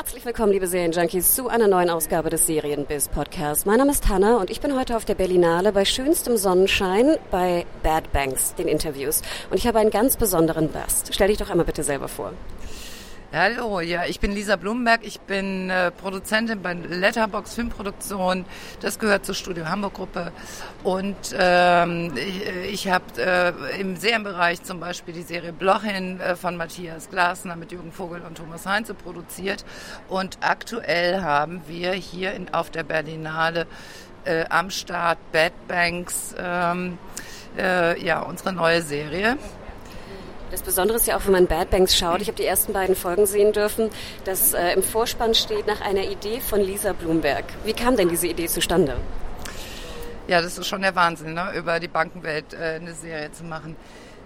Herzlich willkommen, liebe Serienjunkies, zu einer neuen Ausgabe des Serienbiz Podcasts. Mein Name ist Hanna und ich bin heute auf der Berlinale bei schönstem Sonnenschein bei Bad Banks, den Interviews. Und ich habe einen ganz besonderen Gast. Stell dich doch einmal bitte selber vor. Hallo, ja, ich bin Lisa Blumenberg. Ich bin äh, Produzentin bei Letterbox Filmproduktion. Das gehört zur Studio Hamburg Gruppe. Und ähm, ich, ich habe äh, im Serienbereich zum Beispiel die Serie Blochin äh, von Matthias Glasner mit Jürgen Vogel und Thomas Heinze produziert. Und aktuell haben wir hier in, auf der Berlinale äh, am Start Bad Banks, ähm, äh, ja, unsere neue Serie. Das Besondere ist ja auch, wenn man Bad Banks schaut, ich habe die ersten beiden Folgen sehen dürfen, dass äh, im Vorspann steht nach einer Idee von Lisa Blumberg. Wie kam denn diese Idee zustande? Ja, das ist schon der Wahnsinn, ne? über die Bankenwelt äh, eine Serie zu machen.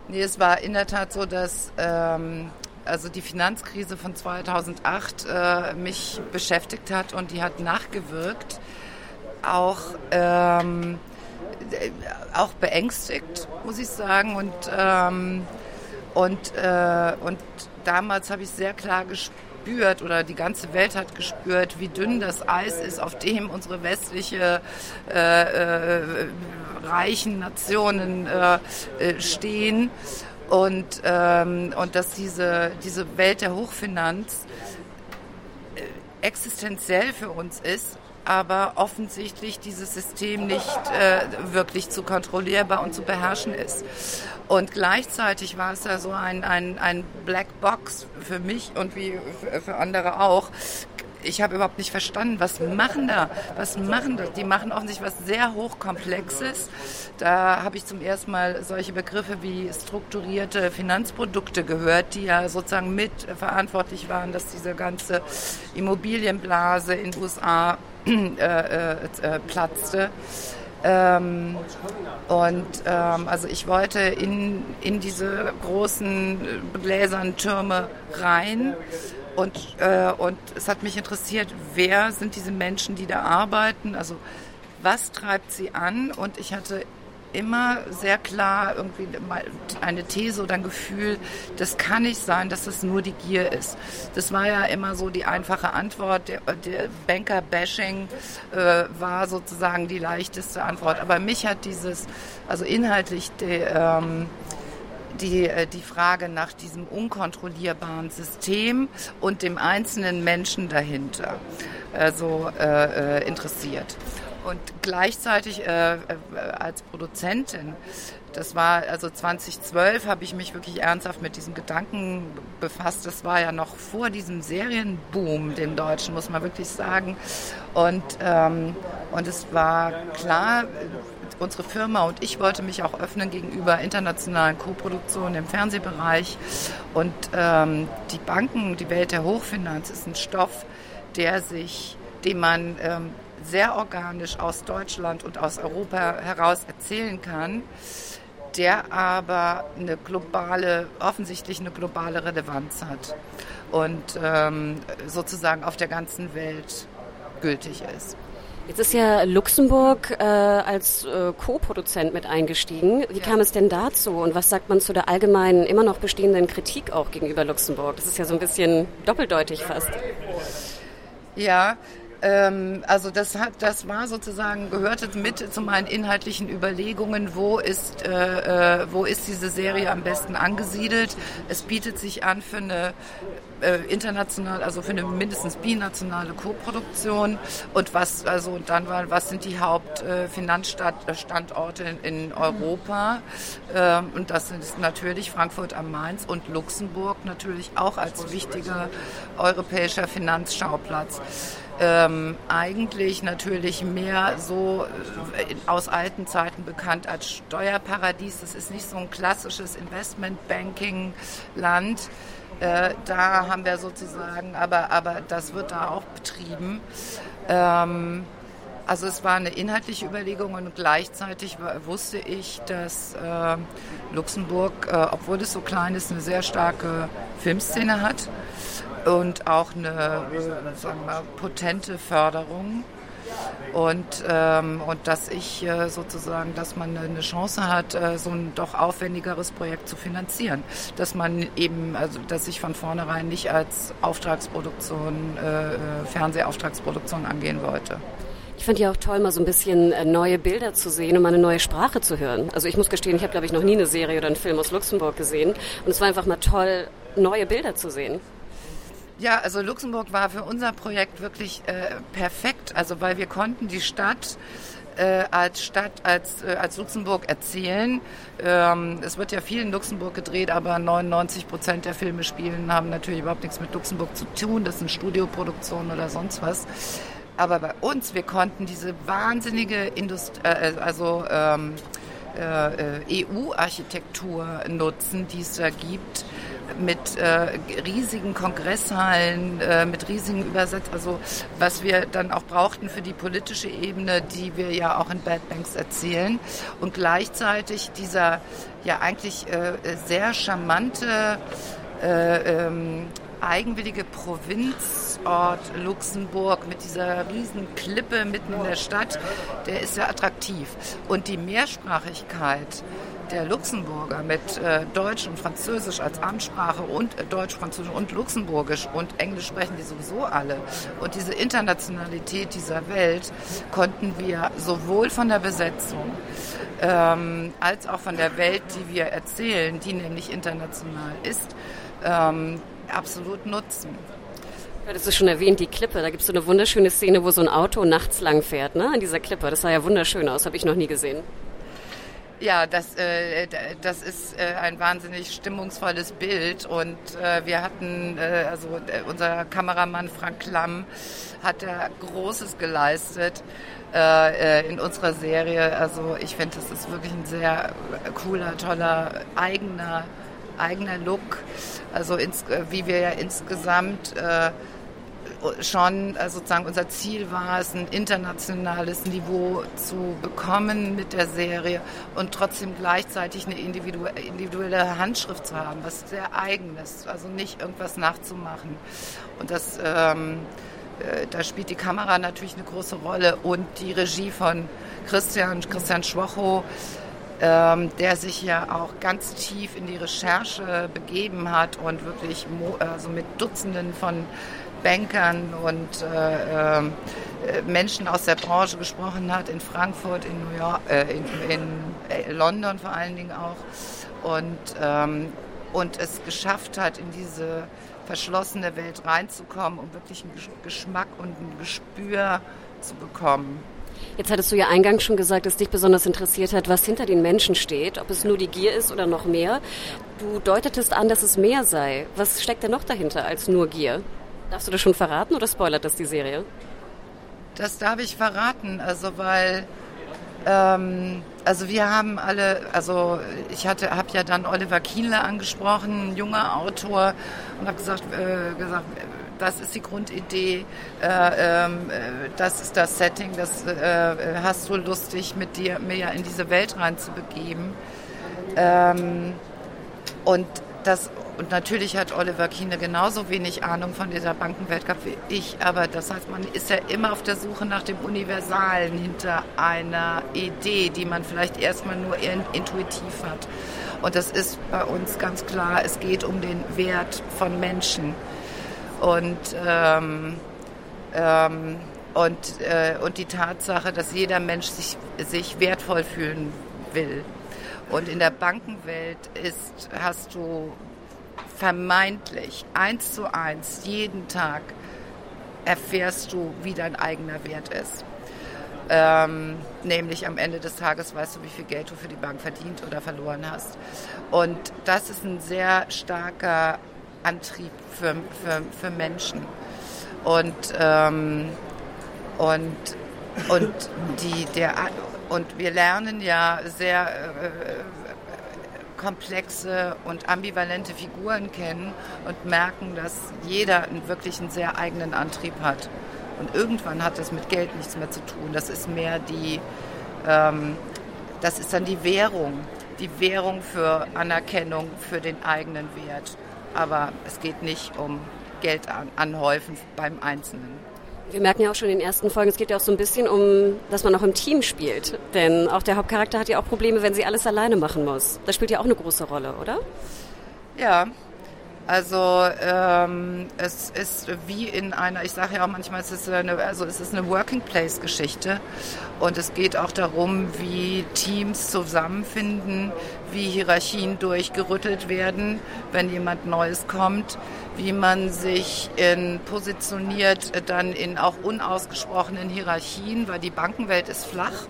Nee, es war in der Tat so, dass ähm, also die Finanzkrise von 2008 äh, mich beschäftigt hat und die hat nachgewirkt. Auch ähm, äh, auch beängstigt, muss ich sagen. Und ähm, und, äh, und damals habe ich sehr klar gespürt, oder die ganze Welt hat gespürt, wie dünn das Eis ist, auf dem unsere westliche äh, äh, reichen Nationen äh, äh stehen. Und, ähm, und dass diese, diese Welt der Hochfinanz äh, existenziell für uns ist aber offensichtlich dieses System nicht äh, wirklich zu kontrollierbar und zu beherrschen ist. Und gleichzeitig war es ja so ein, ein, ein Black Box für mich und wie für andere auch. Ich habe überhaupt nicht verstanden, was machen da? Was machen da? Die machen offensichtlich was sehr hochkomplexes. Da habe ich zum ersten Mal solche Begriffe wie strukturierte Finanzprodukte gehört, die ja sozusagen mit verantwortlich waren, dass diese ganze Immobilienblase in den USA äh, äh, äh, platzte. Ähm, und ähm, also ich wollte in, in diese großen gläsernen Türme rein. Und, äh, und es hat mich interessiert, wer sind diese Menschen, die da arbeiten, also was treibt sie an? Und ich hatte immer sehr klar irgendwie eine These oder ein Gefühl, das kann nicht sein, dass es nur die Gier ist. Das war ja immer so die einfache Antwort. Der, der Banker-Bashing äh, war sozusagen die leichteste Antwort. Aber mich hat dieses, also inhaltlich die, ähm, die, äh, die Frage nach diesem unkontrollierbaren System und dem einzelnen Menschen dahinter äh, so äh, interessiert. Und gleichzeitig äh, äh, als Produzentin, das war also 2012, habe ich mich wirklich ernsthaft mit diesem Gedanken befasst. Das war ja noch vor diesem Serienboom, dem Deutschen, muss man wirklich sagen. Und, ähm, und es war klar, unsere Firma und ich wollte mich auch öffnen gegenüber internationalen Co-Produktionen im Fernsehbereich. Und ähm, die Banken, die Welt der Hochfinanz ist ein Stoff, der sich, dem man ähm, sehr organisch aus Deutschland und aus Europa heraus erzählen kann, der aber eine globale, offensichtlich eine globale Relevanz hat und ähm, sozusagen auf der ganzen Welt gültig ist. Jetzt ist ja Luxemburg äh, als äh, Co-Produzent mit eingestiegen. Wie ja. kam es denn dazu und was sagt man zu der allgemeinen, immer noch bestehenden Kritik auch gegenüber Luxemburg? Das ist ja so ein bisschen doppeldeutig fast. Ja, ähm, also das hat, das war sozusagen gehörte mit zu meinen inhaltlichen Überlegungen, wo ist, äh, äh, wo ist diese Serie am besten angesiedelt. Es bietet sich an für eine äh, international, also für eine mindestens binationale Co-Produktion und was, also und dann war, was sind die Hauptfinanzstandorte in, in Europa? Ähm, und das sind natürlich Frankfurt am Main und Luxemburg natürlich auch als wichtiger europäischer Finanzschauplatz. Ähm, eigentlich natürlich mehr so äh, aus alten Zeiten bekannt als Steuerparadies. Das ist nicht so ein klassisches Investmentbanking-Land. Äh, da haben wir sozusagen, aber, aber das wird da auch betrieben. Ähm, also es war eine inhaltliche Überlegung und gleichzeitig wusste ich, dass äh, Luxemburg, äh, obwohl es so klein ist, eine sehr starke Filmszene hat und auch eine sagen wir, potente Förderung. Und, ähm, und dass ich äh, sozusagen, dass man eine Chance hat, äh, so ein doch aufwendigeres Projekt zu finanzieren. Dass man eben, also dass ich von vornherein nicht als Auftragsproduktion, äh, äh Fernsehauftragsproduktion angehen wollte. Ich fand ja auch toll, mal so ein bisschen äh, neue Bilder zu sehen und mal eine neue Sprache zu hören. Also ich muss gestehen, ich habe, glaube ich, noch nie eine Serie oder einen Film aus Luxemburg gesehen. Und es war einfach mal toll, neue Bilder zu sehen. Ja, also Luxemburg war für unser Projekt wirklich äh, perfekt, also weil wir konnten die Stadt äh, als Stadt, als, äh, als Luxemburg erzählen. Ähm, es wird ja viel in Luxemburg gedreht, aber 99 Prozent der Filme spielen haben natürlich überhaupt nichts mit Luxemburg zu tun. Das sind Studioproduktionen oder sonst was. Aber bei uns, wir konnten diese wahnsinnige Indust äh, äh also ähm, äh, äh EU-Architektur nutzen, die es da gibt mit äh, riesigen Kongresshallen, äh, mit riesigen Übersetzungen, also was wir dann auch brauchten für die politische Ebene, die wir ja auch in Bad Banks erzählen. Und gleichzeitig dieser ja eigentlich äh, sehr charmante äh, ähm, eigenwillige Provinzort Luxemburg mit dieser riesen Klippe mitten in der Stadt, der ist sehr attraktiv. Und die Mehrsprachigkeit der Luxemburger mit äh, Deutsch und Französisch als Amtssprache und äh, Deutsch, Französisch und Luxemburgisch und Englisch sprechen die sowieso alle. Und diese Internationalität dieser Welt konnten wir sowohl von der Besetzung ähm, als auch von der Welt, die wir erzählen, die nämlich international ist, ähm, absolut nutzen. Ja, das ist schon erwähnt, die Klippe. Da gibt es so eine wunderschöne Szene, wo so ein Auto nachts lang fährt, ne? An dieser Klippe. Das sah ja wunderschön aus, habe ich noch nie gesehen. Ja, das, äh, das ist äh, ein wahnsinnig stimmungsvolles Bild und äh, wir hatten, äh, also äh, unser Kameramann Frank Klamm hat da Großes geleistet äh, äh in unserer Serie. Also ich finde, das ist wirklich ein sehr cooler, toller, eigener, eigener Look. Also ins, äh, wie wir ja insgesamt äh, schon äh, sozusagen unser Ziel war es, ein internationales Niveau zu bekommen mit der Serie und trotzdem gleichzeitig eine individuelle Handschrift zu haben, was sehr eigenes, also nicht irgendwas nachzumachen. Und das, ähm, äh, da spielt die Kamera natürlich eine große Rolle und die Regie von Christian, Christian Schwocho, ähm, der sich ja auch ganz tief in die Recherche begeben hat und wirklich also mit Dutzenden von Bankern und äh, äh, Menschen aus der Branche gesprochen hat, in Frankfurt, in New York, äh, in, in äh, London vor allen Dingen auch. Und, ähm, und es geschafft hat, in diese verschlossene Welt reinzukommen, um wirklich einen Geschmack und ein Gespür zu bekommen. Jetzt hattest du ja eingangs schon gesagt, dass dich besonders interessiert hat, was hinter den Menschen steht, ob es nur die Gier ist oder noch mehr. Du deutetest an, dass es mehr sei. Was steckt denn noch dahinter als nur Gier? Darfst du das schon verraten oder spoilert das die Serie? Das darf ich verraten, also weil ähm, also wir haben alle, also ich hatte, habe ja dann Oliver Kienle angesprochen, ein junger Autor, und habe gesagt, äh, gesagt, das ist die Grundidee, äh, äh, das ist das Setting, das äh, hast du lustig mit dir, mir in diese Welt reinzubegeben. Ähm, und das und natürlich hat Oliver Kiene genauso wenig Ahnung von dieser Bankenwelt wie ich. Aber das heißt, man ist ja immer auf der Suche nach dem Universalen hinter einer Idee, die man vielleicht erstmal nur intuitiv hat. Und das ist bei uns ganz klar, es geht um den Wert von Menschen. Und, ähm, ähm, und, äh, und die Tatsache, dass jeder Mensch sich, sich wertvoll fühlen will. Und in der Bankenwelt ist, hast du vermeintlich eins zu eins jeden Tag erfährst du, wie dein eigener Wert ist. Ähm, nämlich am Ende des Tages weißt du, wie viel Geld du für die Bank verdient oder verloren hast. Und das ist ein sehr starker Antrieb für, für, für Menschen. Und, ähm, Und, und, die, der, und wir lernen ja sehr äh, komplexe und ambivalente Figuren kennen und merken, dass jeder wirklich einen sehr eigenen Antrieb hat. Und irgendwann hat das mit Geld nichts mehr zu tun. Das ist mehr die, ähm, das ist dann die Währung, die Währung für Anerkennung, für den eigenen Wert. Aber es geht nicht um Geld an, anhäufen beim Einzelnen. Wir merken ja auch schon in den ersten Folgen, es geht ja auch so ein bisschen um, dass man auch im Team spielt. Denn auch der Hauptcharakter hat ja auch Probleme, wenn sie alles alleine machen muss. Das spielt ja auch eine große Rolle, oder? Ja, also ähm, es ist wie in einer, ich sage ja auch manchmal, es ist eine, also es ist eine Working Place Geschichte und es geht auch darum, wie Teams zusammenfinden, wie Hierarchien durchgerüttelt werden, wenn jemand Neues kommt, wie man sich in, positioniert dann in auch unausgesprochenen Hierarchien, weil die Bankenwelt ist flach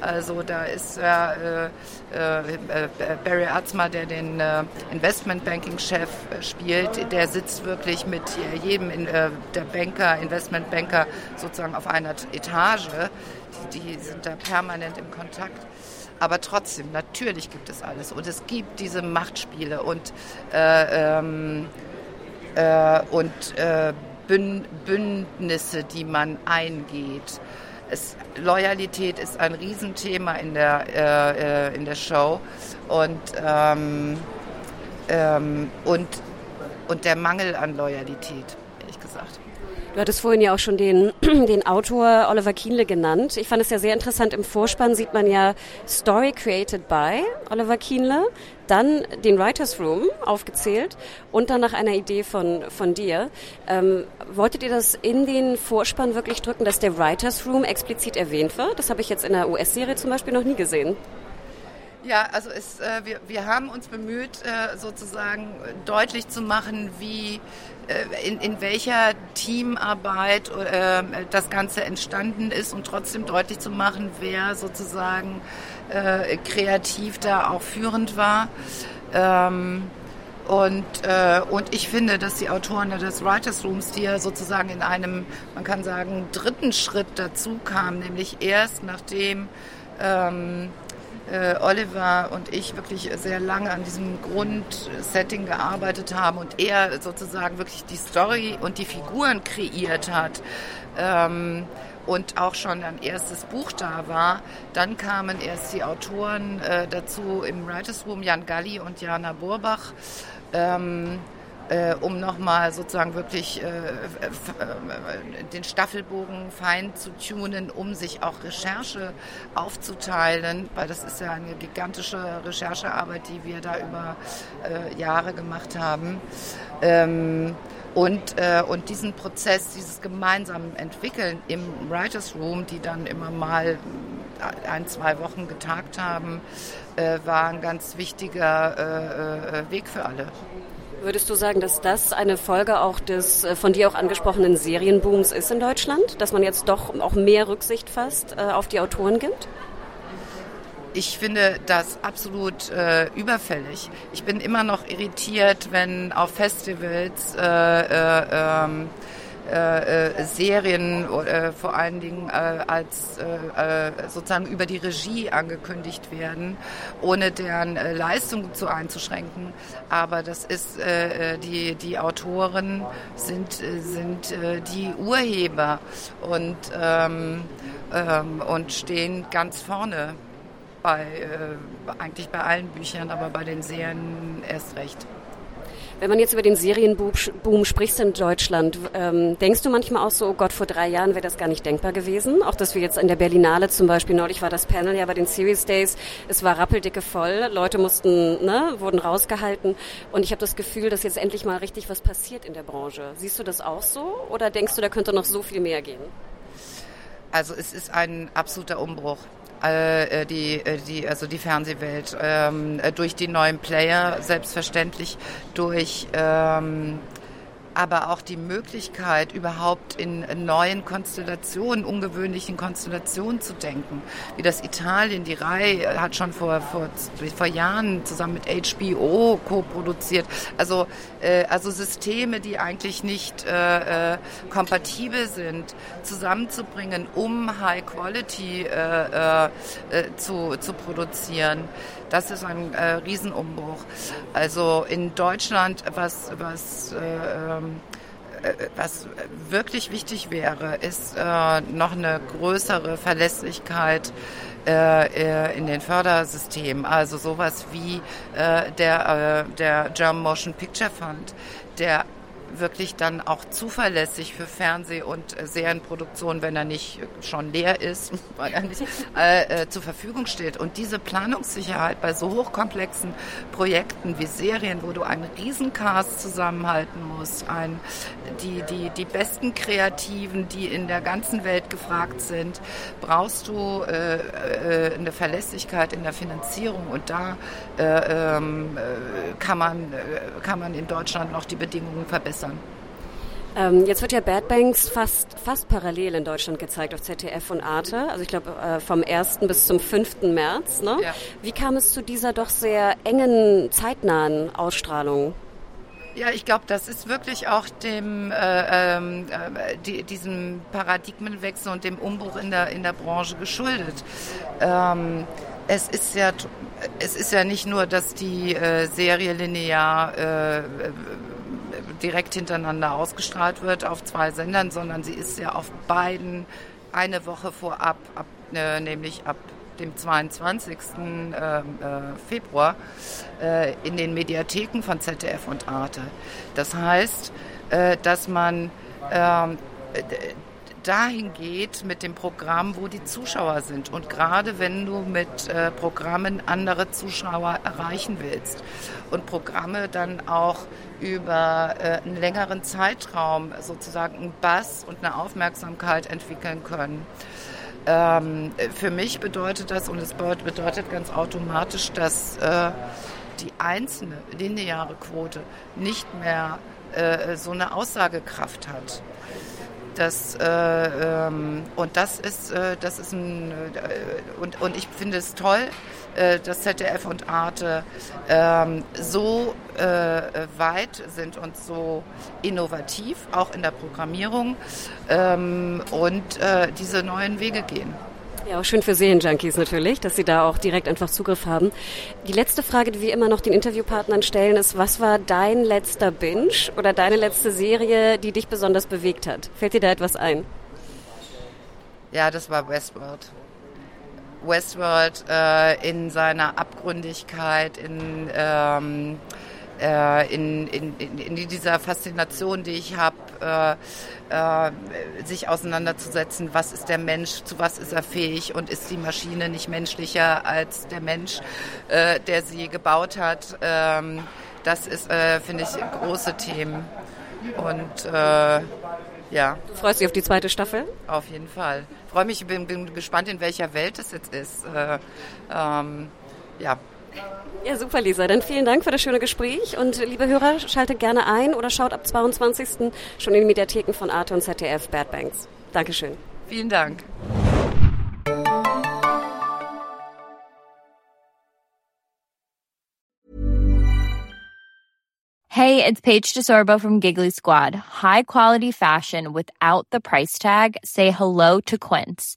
also da ist äh, äh, äh, Barry Atzma, der den äh, Investmentbanking-Chef äh, spielt, der sitzt wirklich mit jedem in, äh, der Banker, Investmentbanker sozusagen auf einer Etage. Die, die sind da permanent im Kontakt. Aber trotzdem, natürlich gibt es alles. Und es gibt diese Machtspiele und, ähm, und Bündnisse, die man eingeht. Es, Loyalität ist ein Riesenthema in der, äh, äh, in der Show und, ähm, ähm, und, und der Mangel an Loyalität, ehrlich gesagt. Du hattest vorhin ja auch schon den, den Autor Oliver Kienle genannt. Ich fand es ja sehr interessant. Im Vorspann sieht man ja Story created by Oliver Kienle, dann den Writers Room aufgezählt und dann nach einer Idee von, von dir. Ähm, wolltet ihr das in den Vorspann wirklich drücken, dass der Writers Room explizit erwähnt wird? Das habe ich jetzt in der US-Serie zum Beispiel noch nie gesehen. Ja, also es, äh, wir, wir haben uns bemüht, äh, sozusagen deutlich zu machen, wie äh, in, in welcher Teamarbeit äh, das Ganze entstanden ist und trotzdem deutlich zu machen, wer sozusagen äh, kreativ da auch führend war. Ähm, und, äh, und ich finde, dass die Autoren des Writers Rooms, die ja sozusagen in einem, man kann sagen, dritten Schritt dazu kamen, nämlich erst nachdem ähm, äh, Oliver und ich wirklich sehr lange an diesem Grundsetting gearbeitet haben und er sozusagen wirklich die Story und die Figuren kreiert hat. Ähm, und auch schon ein erstes Buch da war. Dann kamen erst die Autoren äh, dazu im Writers Room, Jan Galli und Jana Borbach. Ähm, äh, um nochmal sozusagen wirklich äh, äh, den Staffelbogen fein zu tunen, um sich auch Recherche aufzuteilen, weil das ist ja eine gigantische Recherchearbeit, die wir da über äh, Jahre gemacht haben. Ähm, und, äh, und diesen Prozess, dieses gemeinsame Entwickeln im Writers Room, die dann immer mal ein, zwei Wochen getagt haben, äh, war ein ganz wichtiger äh, äh Weg für alle. Würdest du sagen, dass das eine Folge auch des äh, von dir auch angesprochenen Serienbooms ist in Deutschland? Dass man jetzt doch auch mehr Rücksicht fasst äh, auf die Autoren gibt? Ich finde das absolut äh, überfällig. Ich bin immer noch irritiert, wenn auf Festivals äh, äh, ähm, äh, äh, Serien äh, vor allen Dingen äh, als äh, äh, sozusagen über die Regie angekündigt werden, ohne deren Leistung zu einzuschränken. Aber das ist die die Autoren sind sind die Urheber und ähm, ähm, und stehen ganz vorne bei eigentlich bei allen Büchern, aber bei den Serien erst recht. Wenn man jetzt über den Serienboom spricht in Deutschland, ähm, denkst du manchmal auch so, oh Gott, vor drei Jahren wäre das gar nicht denkbar gewesen? Auch, dass wir jetzt in der Berlinale zum Beispiel, neulich war das Panel ja bei den Series Days, es war rappeldicke voll, Leute mussten, ne, wurden rausgehalten und ich habe das Gefühl, dass jetzt endlich mal richtig was passiert in der Branche. Siehst du das auch so oder denkst du, da könnte noch so viel mehr gehen? Also es ist ein absoluter Umbruch. Äh, die, äh, die, also die Fernsehwelt, ähm, durch die neuen Player, selbstverständlich durch ähm, aber auch die Möglichkeit, überhaupt in neuen Konstellationen, ungewöhnlichen Konstellationen zu denken. Wie das Italien, die Rai hat schon vor, vor, vor Jahren zusammen mit HBO co-produziert. Also, äh, also Systeme, die eigentlich nicht äh, äh, kompatibel sind, zusammenzubringen, um High Quality äh, äh, äh zu, zu produzieren. Das ist ein äh, Riesenumbruch. Also in Deutschland, was, was, äh, ähm, äh, was wirklich wichtig wäre, ist äh, noch eine größere Verlässlichkeit äh, in den Fördersystemen. Also sowas wie äh, der, äh, der German Motion Picture Fund, der wirklich dann auch zuverlässig für Fernseh- und äh, Serienproduktion, wenn er nicht schon leer ist, weil er nicht äh, äh, zur Verfügung steht. Und diese Planungssicherheit bei so hochkomplexen Projekten wie Serien, wo du einen Riesencast zusammenhalten musst, ein, die, die, die besten Kreativen, die in der ganzen Welt gefragt sind, brauchst du äh, äh, eine Verlässlichkeit in der Finanzierung. Und da äh, ähm, kann, man, kann man in Deutschland noch die Bedingungen verbessern verbessern. Ähm, jetzt wird ja Bad Banks fast, fast parallel in Deutschland gezeigt auf ZDF und Arte. Also ich glaube äh, vom 1. bis zum 5. März. Ne? Ja. Wie kam es zu dieser doch sehr engen, zeitnahen Ausstrahlung? Ja, ich glaube, das ist wirklich auch dem äh, ähm, äh, die, diesem Paradigmenwechsel und dem Umbruch in der in der Branche geschuldet. Ähm, es ist ja es ist ja nicht nur, dass die äh, Serie linear äh, direkt hintereinander ausgestrahlt wird auf zwei Sendern, sondern sie ist ja auf beiden eine Woche vorab, ab, äh, nämlich ab dem 22. Äh, äh, Februar äh, in den Mediatheken von ZDF und Arte. Das heißt, äh, dass man ähm, dahin geht mit dem Programm, wo die Zuschauer sind. Und gerade wenn du mit äh, Programmen andere Zuschauer erreichen willst und Programme dann auch über äh, einen längeren Zeitraum sozusagen einen Bass und eine Aufmerksamkeit entwickeln können. Ähm, für mich bedeutet das, und es bedeutet ganz automatisch, dass äh, die einzelne lineare Quote nicht mehr äh, so eine Aussagekraft hat. Das, äh, ähm, und das ist, äh, das ist ein, äh, und, und ich finde es toll, äh, dass ZDF und Arte ähm, so äh, weit sind und so innovativ, auch in der Programmierung ähm, und äh, diese neuen Wege gehen. Ja, auch schön für Serienjunkies natürlich, dass sie da auch direkt einfach Zugriff haben. Die letzte Frage, die wir immer noch den Interviewpartnern stellen, ist, was war dein letzter Binge oder deine letzte Serie, die dich besonders bewegt hat? Fällt dir da etwas ein? Ja, das war Westworld. Westworld äh, in seiner Abgründigkeit, in, ähm, äh, in, in, in, in, dieser Faszination, die ich habe, äh, äh, sich auseinanderzusetzen, was ist der Mensch, zu was ist er fähig und ist die Maschine nicht menschlicher als der Mensch, äh, der sie gebaut hat. Ähm, das ist, äh, finde ich, große Themen. Und äh, ja. Du freust dich auf die zweite Staffel? Auf jeden Fall. Freue mich, bin, bin gespannt, in welcher Welt es jetzt ist. Äh, ähm, ja. Ja, super, Lisa. Dann vielen Dank für das schöne Gespräch. Und liebe Hörer, schaltet gerne ein oder schaut ab 22. schon in den Mediatheken von Arte und ZDF Bad Banks. Dankeschön. Vielen Dank. Hey, it's Paige DeSorbo from Giggly Squad. High quality fashion without the price tag. Say hello to Quince.